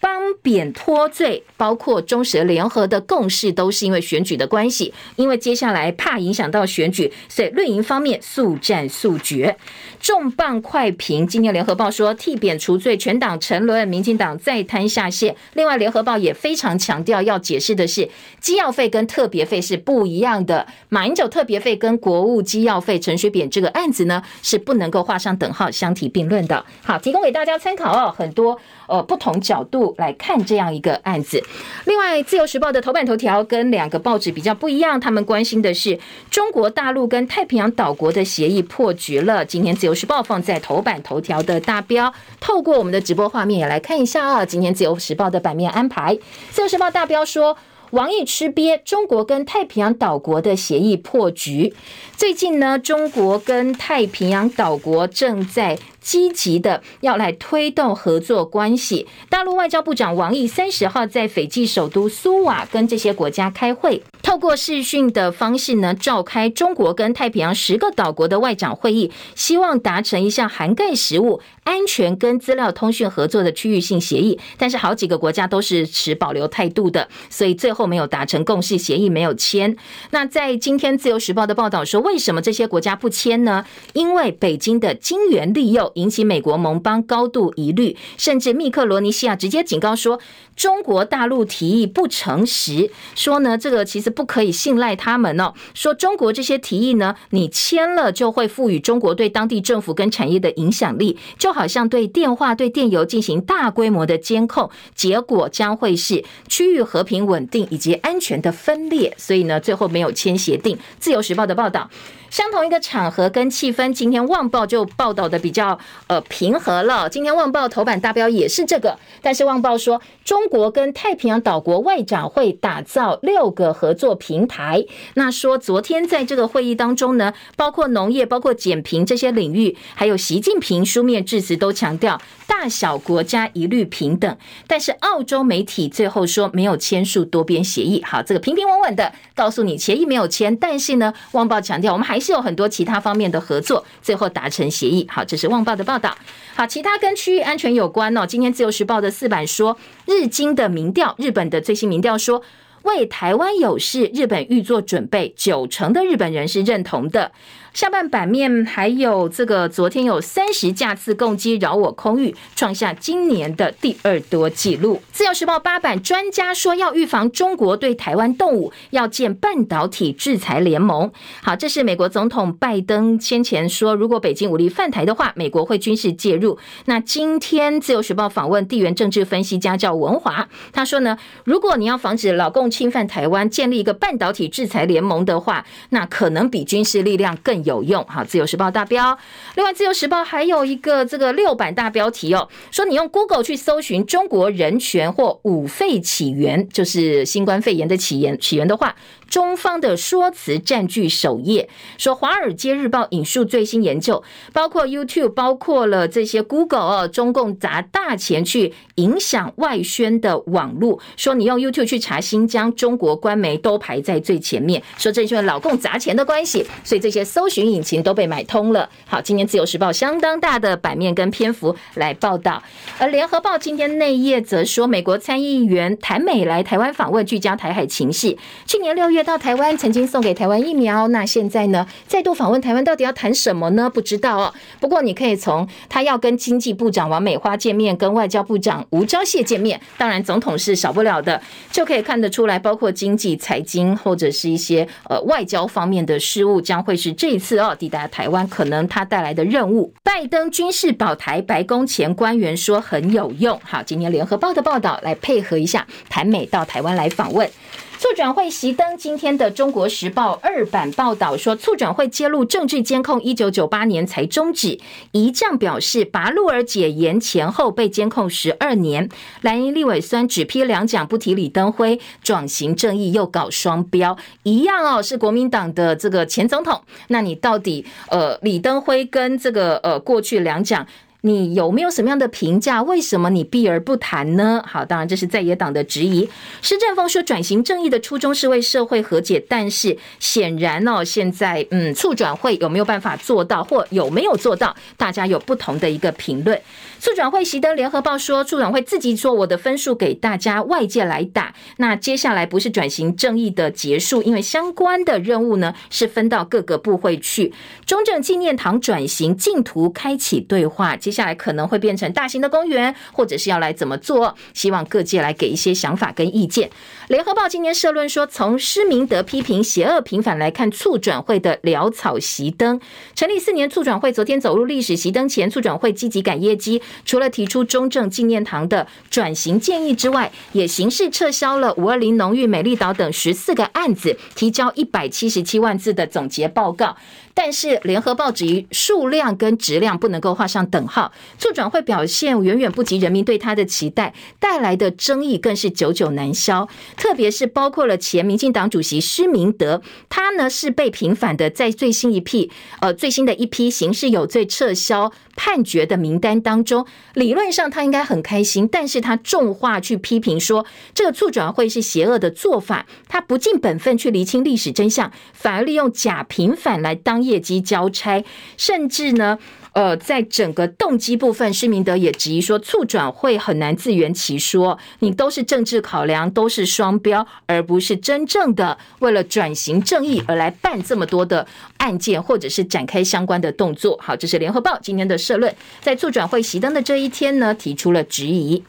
帮扁脱罪，包括中时联合的共识，都是因为选举的关系，因为接下来怕影响到选举，所以绿营方面速战速决。重磅快评，今天联合报说替扁除罪，全党沉沦，民进党再摊下线。另外，联合报也非常强调要解释的是，机要费跟特别费是不一样的。马英九特别费跟国务机要费，陈水扁这个案子呢，是不能够画上等号，相提并论的。好，提供给大家参考哦，很多呃不同角度来看这样一个案子。另外，自由时报的头版头条跟两个报纸比较不一样，他们关心的是中国大陆跟太平洋岛国的协议破局了。今天自由。《时报》放在头版头条的大标，透过我们的直播画面也来看一下啊。今天《自由时报》的版面安排，《自由时报》大标说，王毅吃鳖，中国跟太平洋岛国的协议破局。最近呢，中国跟太平洋岛国正在。积极的要来推动合作关系。大陆外交部长王毅三十号在斐济首都苏瓦跟这些国家开会，透过视讯的方式呢，召开中国跟太平洋十个岛国的外长会议，希望达成一项涵盖食物安全跟资料通讯合作的区域性协议。但是好几个国家都是持保留态度的，所以最后没有达成共识协议，没有签。那在今天自由时报的报道说，为什么这些国家不签呢？因为北京的金元利诱。引起美国盟邦高度疑虑，甚至密克罗尼西亚直接警告说，中国大陆提议不诚实，说呢，这个其实不可以信赖他们哦，说中国这些提议呢，你签了就会赋予中国对当地政府跟产业的影响力，就好像对电话、对电邮进行大规模的监控，结果将会是区域和平稳定以及安全的分裂，所以呢，最后没有签协定。自由时报的报道。相同一个场合跟气氛，今天《旺报》就报道的比较呃平和了。今天《旺报》头版大标也是这个，但是《旺报》说中国跟太平洋岛国外长会打造六个合作平台。那说昨天在这个会议当中呢，包括农业、包括减贫这些领域，还有习近平书面致辞都强调大小国家一律平等。但是澳洲媒体最后说没有签署多边协议。好，这个平平稳稳的告诉你协议没有签，但是呢，《旺报》强调我们还。是有很多其他方面的合作，最后达成协议。好，这是《旺报》的报道。好，其他跟区域安全有关哦。今天《自由时报》的四版说，日新的民调，日本的最新民调说，为台湾有事，日本预做准备，九成的日本人是认同的。下半版面还有这个，昨天有三十架次攻击扰我空域，创下今年的第二多纪录。自由时报八版专家说，要预防中国对台湾动武，要建半导体制裁联盟。好，这是美国总统拜登先前说，如果北京武力犯台的话，美国会军事介入。那今天自由时报访问地缘政治分析家叫文华，他说呢，如果你要防止老共侵犯台湾，建立一个半导体制裁联盟的话，那可能比军事力量更。有用哈，自由时报大标。另外，自由时报还有一个这个六版大标题哦，说你用 Google 去搜寻中国人权或五肺起源，就是新冠肺炎的起源起源的话。中方的说辞占据首页，说《华尔街日报》引述最新研究，包括 YouTube，包括了这些 Google 哦，中共砸大钱去影响外宣的网络，说你用 YouTube 去查新疆，中国官媒都排在最前面，说这就是老共砸钱的关系，所以这些搜寻引擎都被买通了。好，今天自由时报相当大的版面跟篇幅来报道，而联合报今天内页则说，美国参议员谭美来台湾访问，聚焦台海情势，去年六月。到台湾曾经送给台湾疫苗，那现在呢？再度访问台湾，到底要谈什么呢？不知道哦。不过你可以从他要跟经济部长王美花见面，跟外交部长吴钊燮见面，当然总统是少不了的，就可以看得出来，包括经济、财经或者是一些呃外交方面的事务，将会是这次哦抵达台湾可能他带来的任务。拜登军事保台，白宫前官员说很有用。好，今天联合报的报道来配合一下，台美到台湾来访问。促转会熄灯。今天的《中国时报》二版报道说，促转会揭露政治监控，一九九八年才终止。一将表示，拔鹿儿解严前后被监控十二年。蓝营立委酸只批两奖，不提李登辉，转型正义又搞双标，一样哦，是国民党的这个前总统。那你你到底呃，李登辉跟这个呃过去两讲？你有没有什么样的评价？为什么你避而不谈呢？好，当然这是在野党的质疑。施正丰说，转型正义的初衷是为社会和解，但是显然哦，现在嗯，促转会有没有办法做到，或有没有做到，大家有不同的一个评论。促转会熄灯，联合报说，促转会自己说我的分数给大家，外界来打。那接下来不是转型正义的结束，因为相关的任务呢是分到各个部会去。中正纪念堂转型竞图开启对话。接下来可能会变成大型的公园，或者是要来怎么做？希望各界来给一些想法跟意见。联合报今天社论说，从施明德批评邪恶平反来看，促转会的潦草熄灯。成立四年，促转会昨天走入历史。熄灯前，促转会积极赶业绩，除了提出中正纪念堂的转型建议之外，也刑事撤销了五二零农运、美丽岛等十四个案子，提交一百七十七万字的总结报告。但是联合报质疑数量跟质量不能够画上等号，促转会表现远远不及人民对他的期待，带来的争议更是久久难消。特别是包括了前民进党主席施明德，他呢是被平反的，在最新一批呃最新的一批刑事有罪撤销判决的名单当中，理论上他应该很开心，但是他重话去批评说，这个促转会是邪恶的做法，他不尽本分去厘清历史真相，反而利用假平反来当业绩交差，甚至呢。呃，在整个动机部分，施明德也质疑说，促转会很难自圆其说，你都是政治考量，都是双标，而不是真正的为了转型正义而来办这么多的案件，或者是展开相关的动作。好，这是联合报今天的社论，在促转会熄灯的这一天呢，提出了质疑。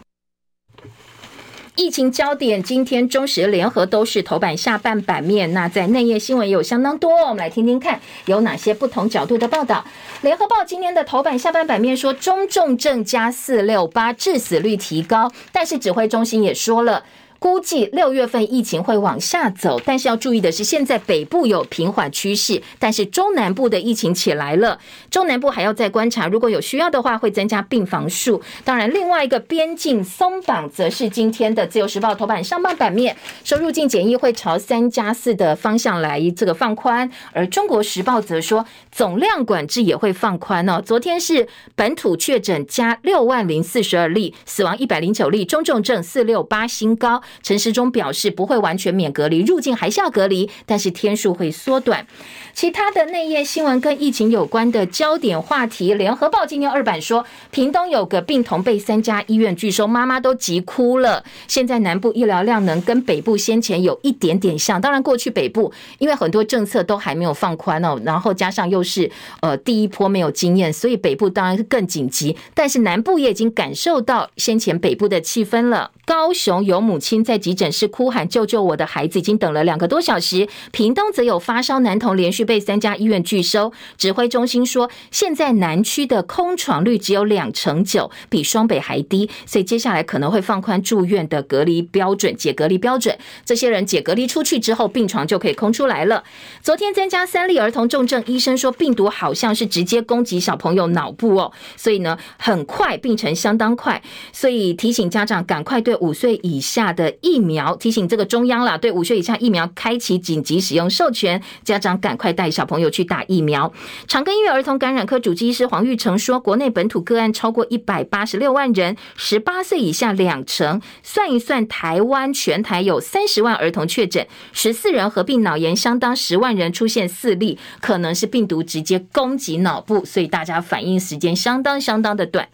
疫情焦点，今天中时联合都是头版下半版面。那在内页新闻也有相当多，我们来听听看有哪些不同角度的报道。联合报今天的头版下半版面说，中重症加四六八，致死率提高，但是指挥中心也说了。估计六月份疫情会往下走，但是要注意的是，现在北部有平缓趋势，但是中南部的疫情起来了。中南部还要再观察，如果有需要的话，会增加病房数。当然，另外一个边境松绑，则是今天的自由时报头版上半版面，说入境检疫会朝三加四的方向来这个放宽，而中国时报则说总量管制也会放宽哦。昨天是本土确诊加六万零四十二例，死亡一百零九例，中重症四六八新高。陈时中表示不会完全免隔离，入境还是要隔离，但是天数会缩短。其他的内页新闻跟疫情有关的焦点话题，联合报今天二版说，屏东有个病童被三家医院拒收，妈妈都急哭了。现在南部医疗量能跟北部先前有一点点像，当然过去北部因为很多政策都还没有放宽哦，然后加上又是呃第一波没有经验，所以北部当然是更紧急。但是南部也已经感受到先前北部的气氛了。高雄有母亲在急诊室哭喊：“救救我的孩子！”已经等了两个多小时。屏东则有发烧男童连续被三家医院拒收。指挥中心说，现在南区的空床率只有两成九，比双北还低，所以接下来可能会放宽住院的隔离标准，解隔离标准。这些人解隔离出去之后，病床就可以空出来了。昨天增加三例儿童重症，医生说病毒好像是直接攻击小朋友脑部哦，所以呢，很快病程相当快，所以提醒家长赶快对五岁以下的疫苗，提醒这个中央啦，对五岁以下疫苗开启紧急使用授权，家长赶快带小朋友去打疫苗。长庚医院儿童感染科主治医师黄玉成说，国内本土个案超过一百八十六万人，十八岁以下两成，算一算，台湾全台有三十万儿童确诊，十四人合并脑炎，相当十万人出现四例，可能是病毒直接攻击脑部，所以大家反应时间相当相当的短。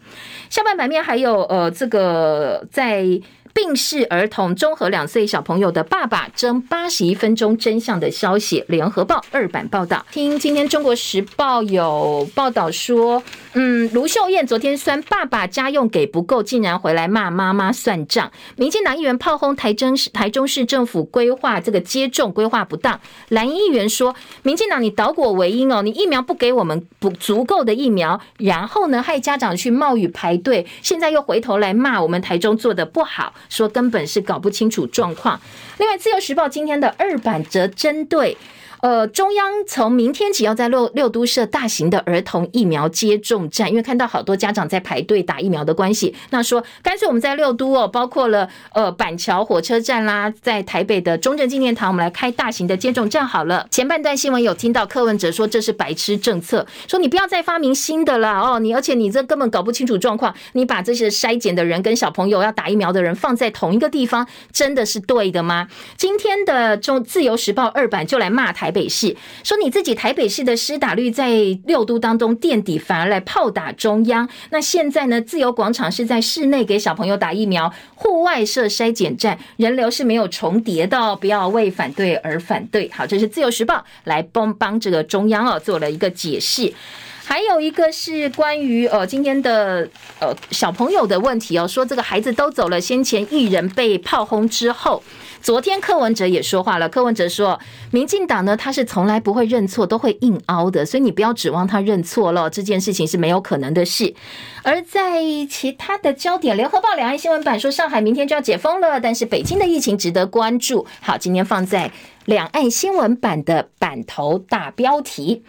下半版面还有呃，这个在。病逝儿童中和两岁小朋友的爸爸争八十一分钟真相的消息，联合报二版报道。听今天中国时报有报道说，嗯，卢秀燕昨天酸爸爸家用给不够，竟然回来骂妈妈算账。民进党议员炮轰台中市台中市政府规划这个接种规划不当。蓝议员说，民进党你倒果为因哦，你疫苗不给我们不足够的疫苗，然后呢害家长去冒雨排队，现在又回头来骂我们台中做得不好。说根本是搞不清楚状况。另外，《自由时报》今天的二版则针对。呃，中央从明天起要在六六都设大型的儿童疫苗接种站，因为看到好多家长在排队打疫苗的关系，那说干脆我们在六都哦，包括了呃板桥火车站啦，在台北的中正纪念堂，我们来开大型的接种站好了。前半段新闻有听到柯文哲说这是白痴政策，说你不要再发明新的了哦，你而且你这根本搞不清楚状况，你把这些筛检的人跟小朋友要打疫苗的人放在同一个地方，真的是对的吗？今天的中自由时报二版就来骂台。台北市说你自己台北市的施打率在六都当中垫底，反而来炮打中央。那现在呢？自由广场是在室内给小朋友打疫苗，户外设筛检站，人流是没有重叠的，不要为反对而反对。好，这是自由时报来帮帮这个中央哦做了一个解释。还有一个是关于呃今天的呃小朋友的问题哦，说这个孩子都走了，先前艺人被炮轰之后。昨天柯文哲也说话了，柯文哲说，民进党呢，他是从来不会认错，都会硬凹的，所以你不要指望他认错了，这件事情是没有可能的事。而在其他的焦点，联合报两岸新闻版说，上海明天就要解封了，但是北京的疫情值得关注。好，今天放在两岸新闻版的版头大标题。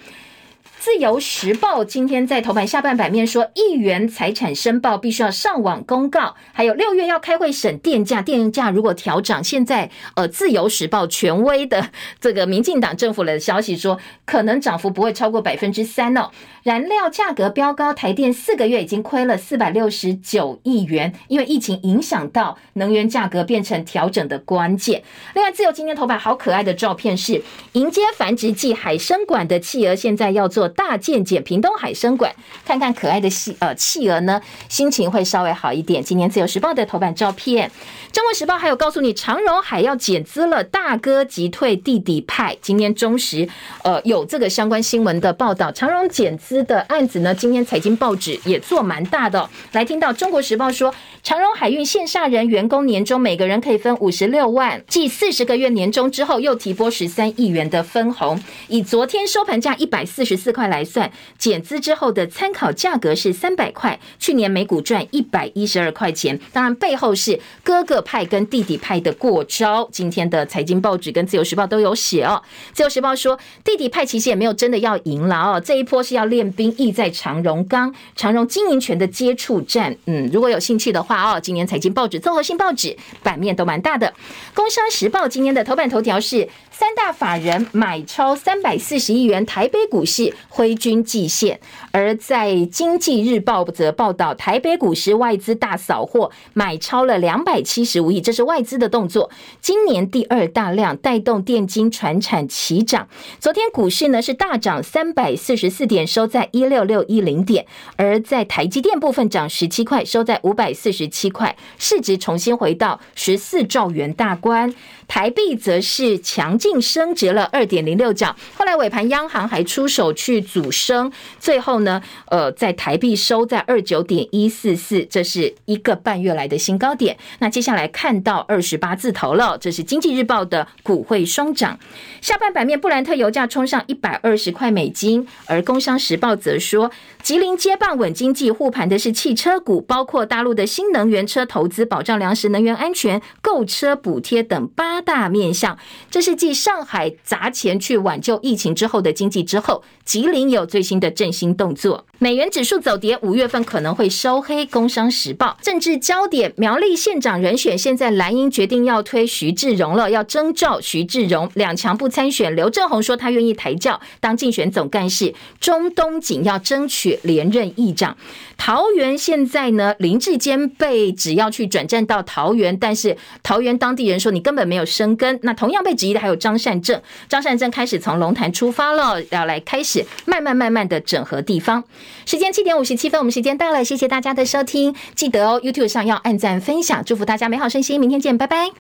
自由时报今天在头版下半版面说，议员财产申报必须要上网公告，还有六月要开会审电价，电价如果调涨，现在呃自由时报权威的这个民进党政府的消息说，可能涨幅不会超过百分之三哦。燃料价格飙高，台电四个月已经亏了四百六十九亿元，因为疫情影响到能源价格变成调整的关键。另外，自由今天头版好可爱的照片是迎接繁殖季海参馆的企鹅，现在要做。大健检屏东海生馆，看看可爱的企呃企鹅呢，心情会稍微好一点。今年自由时报的头版照片，中国时报还有告诉你长荣海要减资了，大哥急退弟弟派。今天中时呃有这个相关新闻的报道，长荣减资的案子呢，今天财经报纸也做蛮大的。来听到中国时报说，长荣海运线下人员工年终每个人可以分五十六万，继四十个月年终之后，又提拨十三亿元的分红。以昨天收盘价一百四十四块来算，减资之后的参考价格是三百块。去年每股赚一百一十二块钱。当然背后是哥哥派跟弟弟派的过招。今天的财经报纸跟自由时报都有写哦。自由时报说，弟弟派其实也没有真的要赢了哦，这一波是要练兵，意在长荣钢、长荣经营权的接触战。嗯，如果有兴趣的话哦，今年财经报纸、综合性报纸版面都蛮大的。工商时报今天的头版头条是。三大法人买超三百四十亿元，台北股市挥军季线。而在经济日报则报道，台北股市外资大扫货，买超了两百七十五亿，这是外资的动作。今年第二大量带动电金传产齐涨。昨天股市呢是大涨三百四十四点，收在一六六一零点。而在台积电部分涨十七块，收在五百四十七块，市值重新回到十四兆元大关。台币则是强劲升值了二点零六角，后来尾盘央行还出手去阻升，最后呢，呃，在台币收在二九点一四四，这是一个半月来的新高点。那接下来看到二十八字头了，这是经济日报的股汇双涨。下半版面，布兰特油价冲上一百二十块美金，而工商时报则说，吉林接棒稳经济，护盘的是汽车股，包括大陆的新能源车投资、保障粮食能源安全、购车补贴等八。大面向，这是继上海砸钱去挽救疫情之后的经济之后，吉林有最新的振兴动作。美元指数走跌，五月份可能会收黑。工商时报政治焦点，苗栗县长人选，现在蓝营决定要推徐志荣了，要征召徐志荣，两强不参选。刘正鸿说他愿意抬轿当竞选总干事。中东锦要争取连任议长。桃园现在呢，林志坚被指要去转战到桃园，但是桃园当地人说你根本没有生根。那同样被质疑的还有张善政，张善政开始从龙潭出发了，要来开始慢慢慢慢的整合地方。时间七点五十七分，我们时间到了，谢谢大家的收听，记得哦，YouTube 上要按赞分享，祝福大家美好身心，明天见，拜拜。